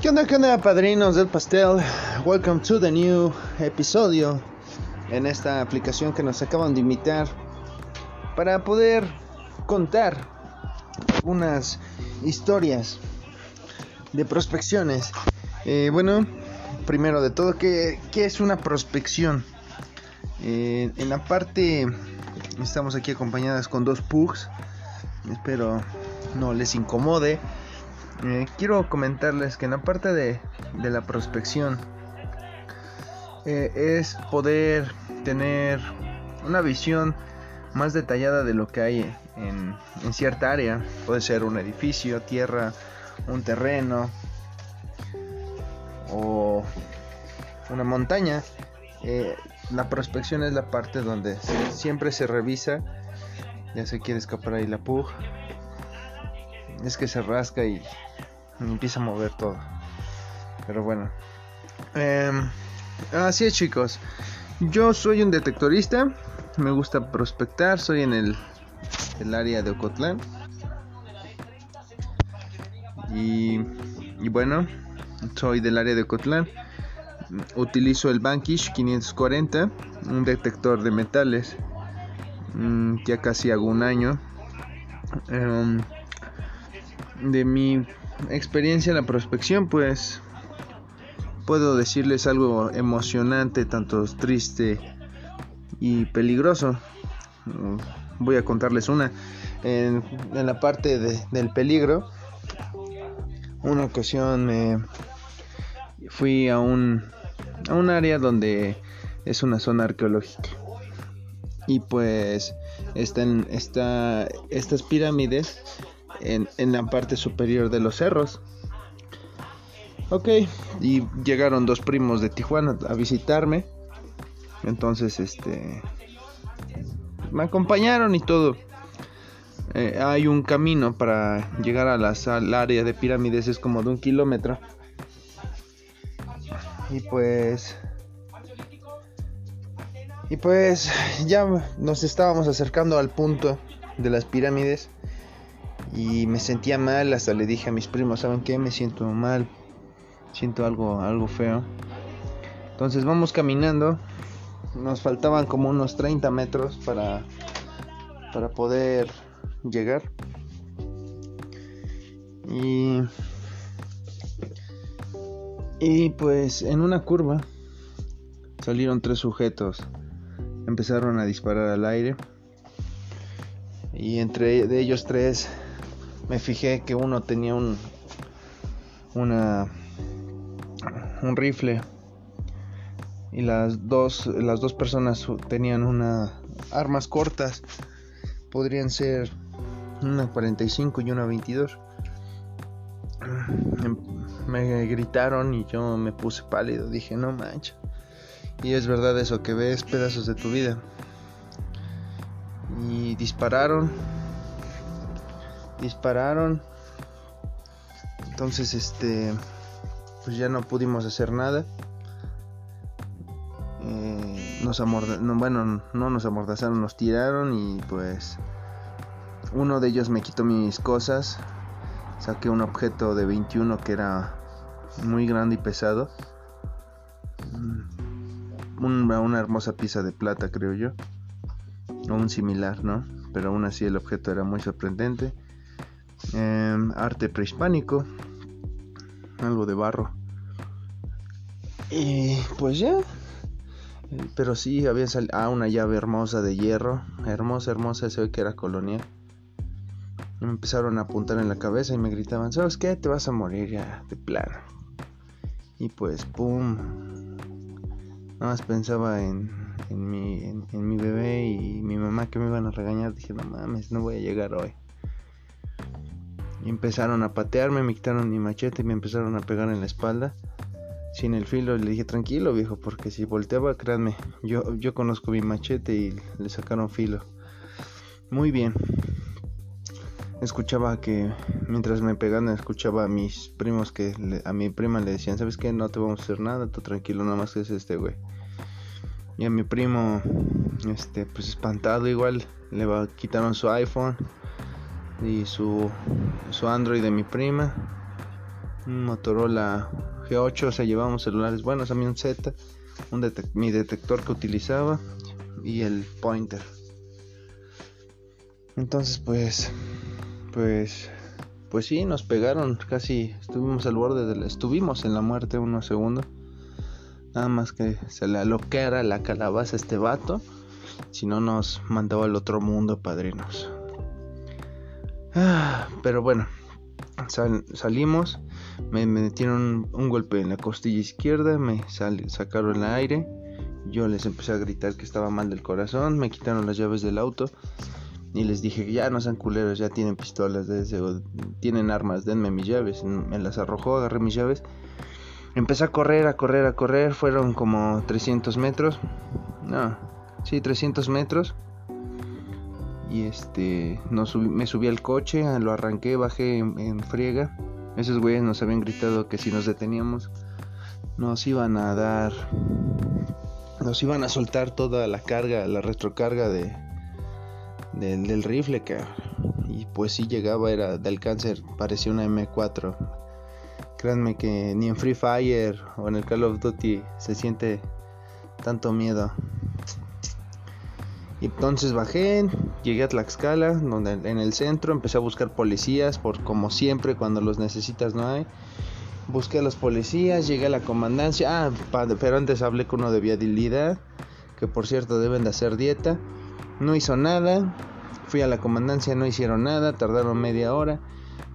¿Qué onda, qué onda, padrinos del pastel? Welcome to the new episodio en esta aplicación que nos acaban de invitar para poder contar unas historias de prospecciones. Eh, bueno, primero de todo, ¿qué, qué es una prospección? Eh, en la parte, estamos aquí acompañadas con dos pugs. Espero no les incomode. Eh, quiero comentarles que en la parte de, de la prospección eh, es poder tener una visión más detallada de lo que hay en, en, cierta área. Puede ser un edificio, tierra, un terreno o una montaña. Eh, la prospección es la parte donde siempre se revisa. Ya se quiere escapar ahí la pug. Es que se rasca y empieza a mover todo. Pero bueno. Eh, así es chicos. Yo soy un detectorista. Me gusta prospectar. Soy en el, el área de Ocotlán. Y, y, bueno, soy del área de Ocotlán. Utilizo el Bankish 540, un detector de metales. Mm, ya casi hago un año. Um, de mi experiencia en la prospección, pues puedo decirles algo emocionante, tanto triste y peligroso. Voy a contarles una. En, la parte de, del peligro, una ocasión me fui a un, a un área donde es una zona arqueológica. Y pues están, está, estas pirámides en, en, la parte superior de los cerros. Ok, y llegaron dos primos de Tijuana a visitarme. Entonces, este. Me acompañaron y todo. Eh, hay un camino para llegar a las, al área de pirámides, es como de un kilómetro. Y pues. Y pues ya nos estábamos acercando al punto de las pirámides y me sentía mal, hasta le dije a mis primos, ¿saben qué? Me siento mal, siento algo, algo feo. Entonces vamos caminando, nos faltaban como unos 30 metros para, para poder llegar. Y, y pues en una curva salieron tres sujetos, empezaron a disparar al aire. Y entre de ellos tres me fijé que uno tenía un una un rifle. Y las dos las dos personas tenían una armas cortas. Podrían ser una 45 y una 22 me gritaron y yo me puse pálido. Dije no mancha y es verdad eso que ves pedazos de tu vida. Y dispararon dispararon. Entonces, este, pues ya no pudimos hacer nada. Eh, nos amordazaron, bueno, no nos amordazaron, nos tiraron y pues uno de ellos me quitó mis cosas. Saqué un objeto de 21 que era muy grande y pesado. Mm, una hermosa pieza de plata, creo yo. O un similar, ¿no? Pero aún así el objeto era muy sorprendente eh, arte prehispánico, algo de barro. Y pues ya. Pero sí, había salido. Ah, una llave hermosa de hierro. Hermosa, hermosa. Se ve que era colonial. Y me empezaron a apuntar en la cabeza y me gritaban: ¿Sabes qué? Te vas a morir ya, de plano. Y pues, pum. Nada más pensaba en, mi, en mi bebé y mi mamá que me iban a regañar. Dije: No mames, no voy a llegar hoy. Empezaron a patearme, me quitaron mi machete y me empezaron a pegar en la espalda. Sin el filo, le dije tranquilo viejo, porque si volteaba, créanme, yo, yo conozco mi machete y le sacaron filo. Muy bien. Escuchaba que mientras me pegaban, escuchaba a mis primos que a mi prima le decían, ¿sabes qué? No te vamos a hacer nada, tú tranquilo, nada más que es este güey. Y a mi primo, este, pues espantado igual, le va, quitaron su iPhone y su, su Android de mi prima. un Motorola G8, o sea, llevábamos celulares buenos, a mí un Z, un mi detector que utilizaba y el pointer. Entonces, pues, pues, pues sí, nos pegaron, casi estuvimos al borde estuvimos en la muerte unos segundos. Nada más que se le aloquera la calabaza a este vato, si no nos mandaba al otro mundo, padrinos. Ah, pero bueno, salimos, me, metieron un, golpe en la costilla izquierda, me sacaron el aire, yo les empecé a gritar que estaba mal del corazón, me quitaron las llaves del auto y les dije ya no sean culeros, ya tienen pistolas, tienen armas, denme mis llaves. Me las arrojó, agarré mis llaves. Empecé a correr, a correr, a correr. Fueron como 300 metros. No, sí, 300 metros. Y este, me subí al coche, lo arranqué, bajé en, friega. Esos güeyes nos habían gritado que si nos deteníamos, nos iban a dar, nos iban a soltar toda la carga, la retrocarga de, del, rifle, que Y pues si llegaba, era del cáncer, parecía una M4. Créanme que ni en Free Fire o en el Call of Duty se siente tanto miedo. Y entonces bajé, llegué a Tlaxcala, donde en el centro empecé a buscar policías, por como siempre cuando los necesitas no hay. Busqué a los policías, llegué a la comandancia. Ah, pero antes hablé con uno de viabilidad, que por cierto deben de hacer dieta. No hizo nada. Fui a la comandancia, no hicieron nada, tardaron media hora.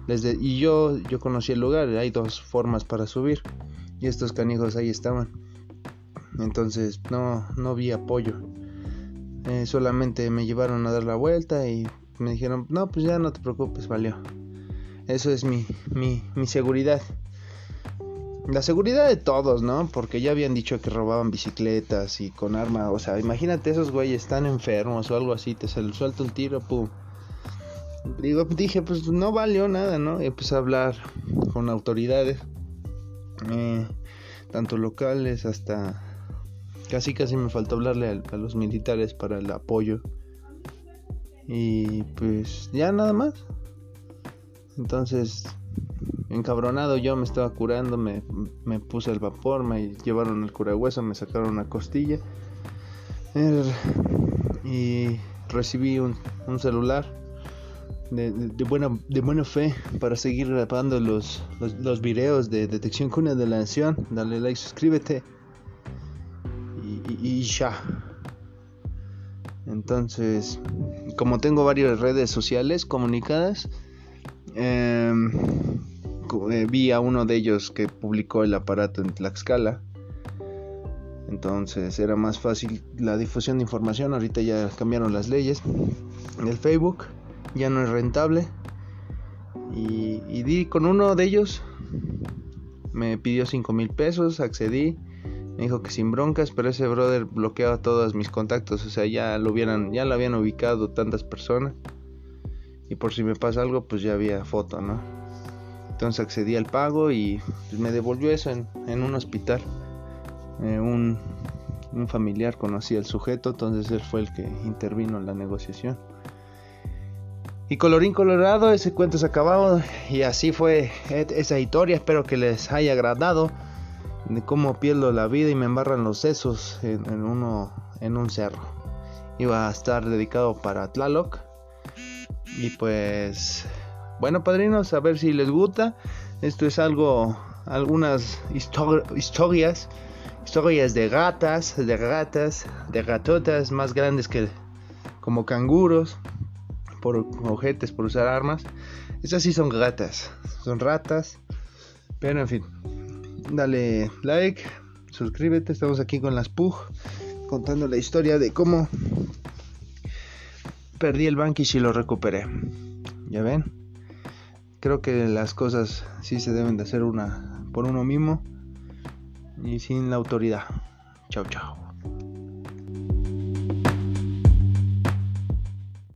y yo, yo conocí el lugar, hay dos formas para subir. Y estos canijos ahí estaban. Entonces no, no vi apoyo. Eh, solamente me llevaron a dar la vuelta y me dijeron, no, pues ya no te preocupes, valió. Eso es mi, mi, mi seguridad. La seguridad de todos, ¿no? Porque ya habían dicho que robaban bicicletas y con arma. O sea, imagínate esos güeyes están enfermos o algo así, te suelta un tiro, pum. Digo, dije, pues no valió nada, ¿no? Y empecé a hablar con autoridades, eh, tanto locales hasta Casi casi me faltó hablarle a, los militares para el apoyo. Y pues ya nada más. Entonces, encabronado yo me estaba curando, me, puse el vapor, me llevaron el curahueso, me sacaron una costilla. Er, y recibí un, celular de, buena, de buena fe para seguir grabando los, los, videos de detección cuna de la nación. Dale like, suscríbete y, ya. Entonces, como tengo varias redes sociales comunicadas, em, eh, vi a uno de ellos que publicó el aparato en Tlaxcala. Entonces era más fácil la difusión de información. Ahorita ya cambiaron las leyes. El Facebook ya no es rentable. Y, y di con uno de ellos. Me pidió 5 mil pesos. Accedí. Me dijo que sin broncas, pero ese brother bloqueaba todos mis contactos, o sea, ya lo hubieran, ya lo habían ubicado tantas personas. Y por si me pasa algo, pues ya había foto, ¿no? Entonces accedí al pago y pues, me devolvió eso en, un hospital. Eh, un, un familiar conocía al sujeto, entonces él fue el que intervino en la negociación. Y colorín colorado, ese cuento se acabado y así fue esa historia. Espero que les haya agradado de cómo pierdo la vida y me embarran los sesos en, uno en un cerro. Iba a estar dedicado para Tlaloc. Y pues bueno, padrinos, a ver si les gusta. Esto es algo algunas historias historias de gatas, de gatas, de gatotas más grandes que como canguros por ojetes por usar armas. Esas sí son gatas, son ratas. Pero en fin, dale like, suscríbete, estamos aquí con las Pug contando la historia de cómo perdí el Bankish y lo recuperé. ¿Ya ven? Creo que las cosas sí se deben de hacer una por uno mismo y sin la autoridad. Chao, chao.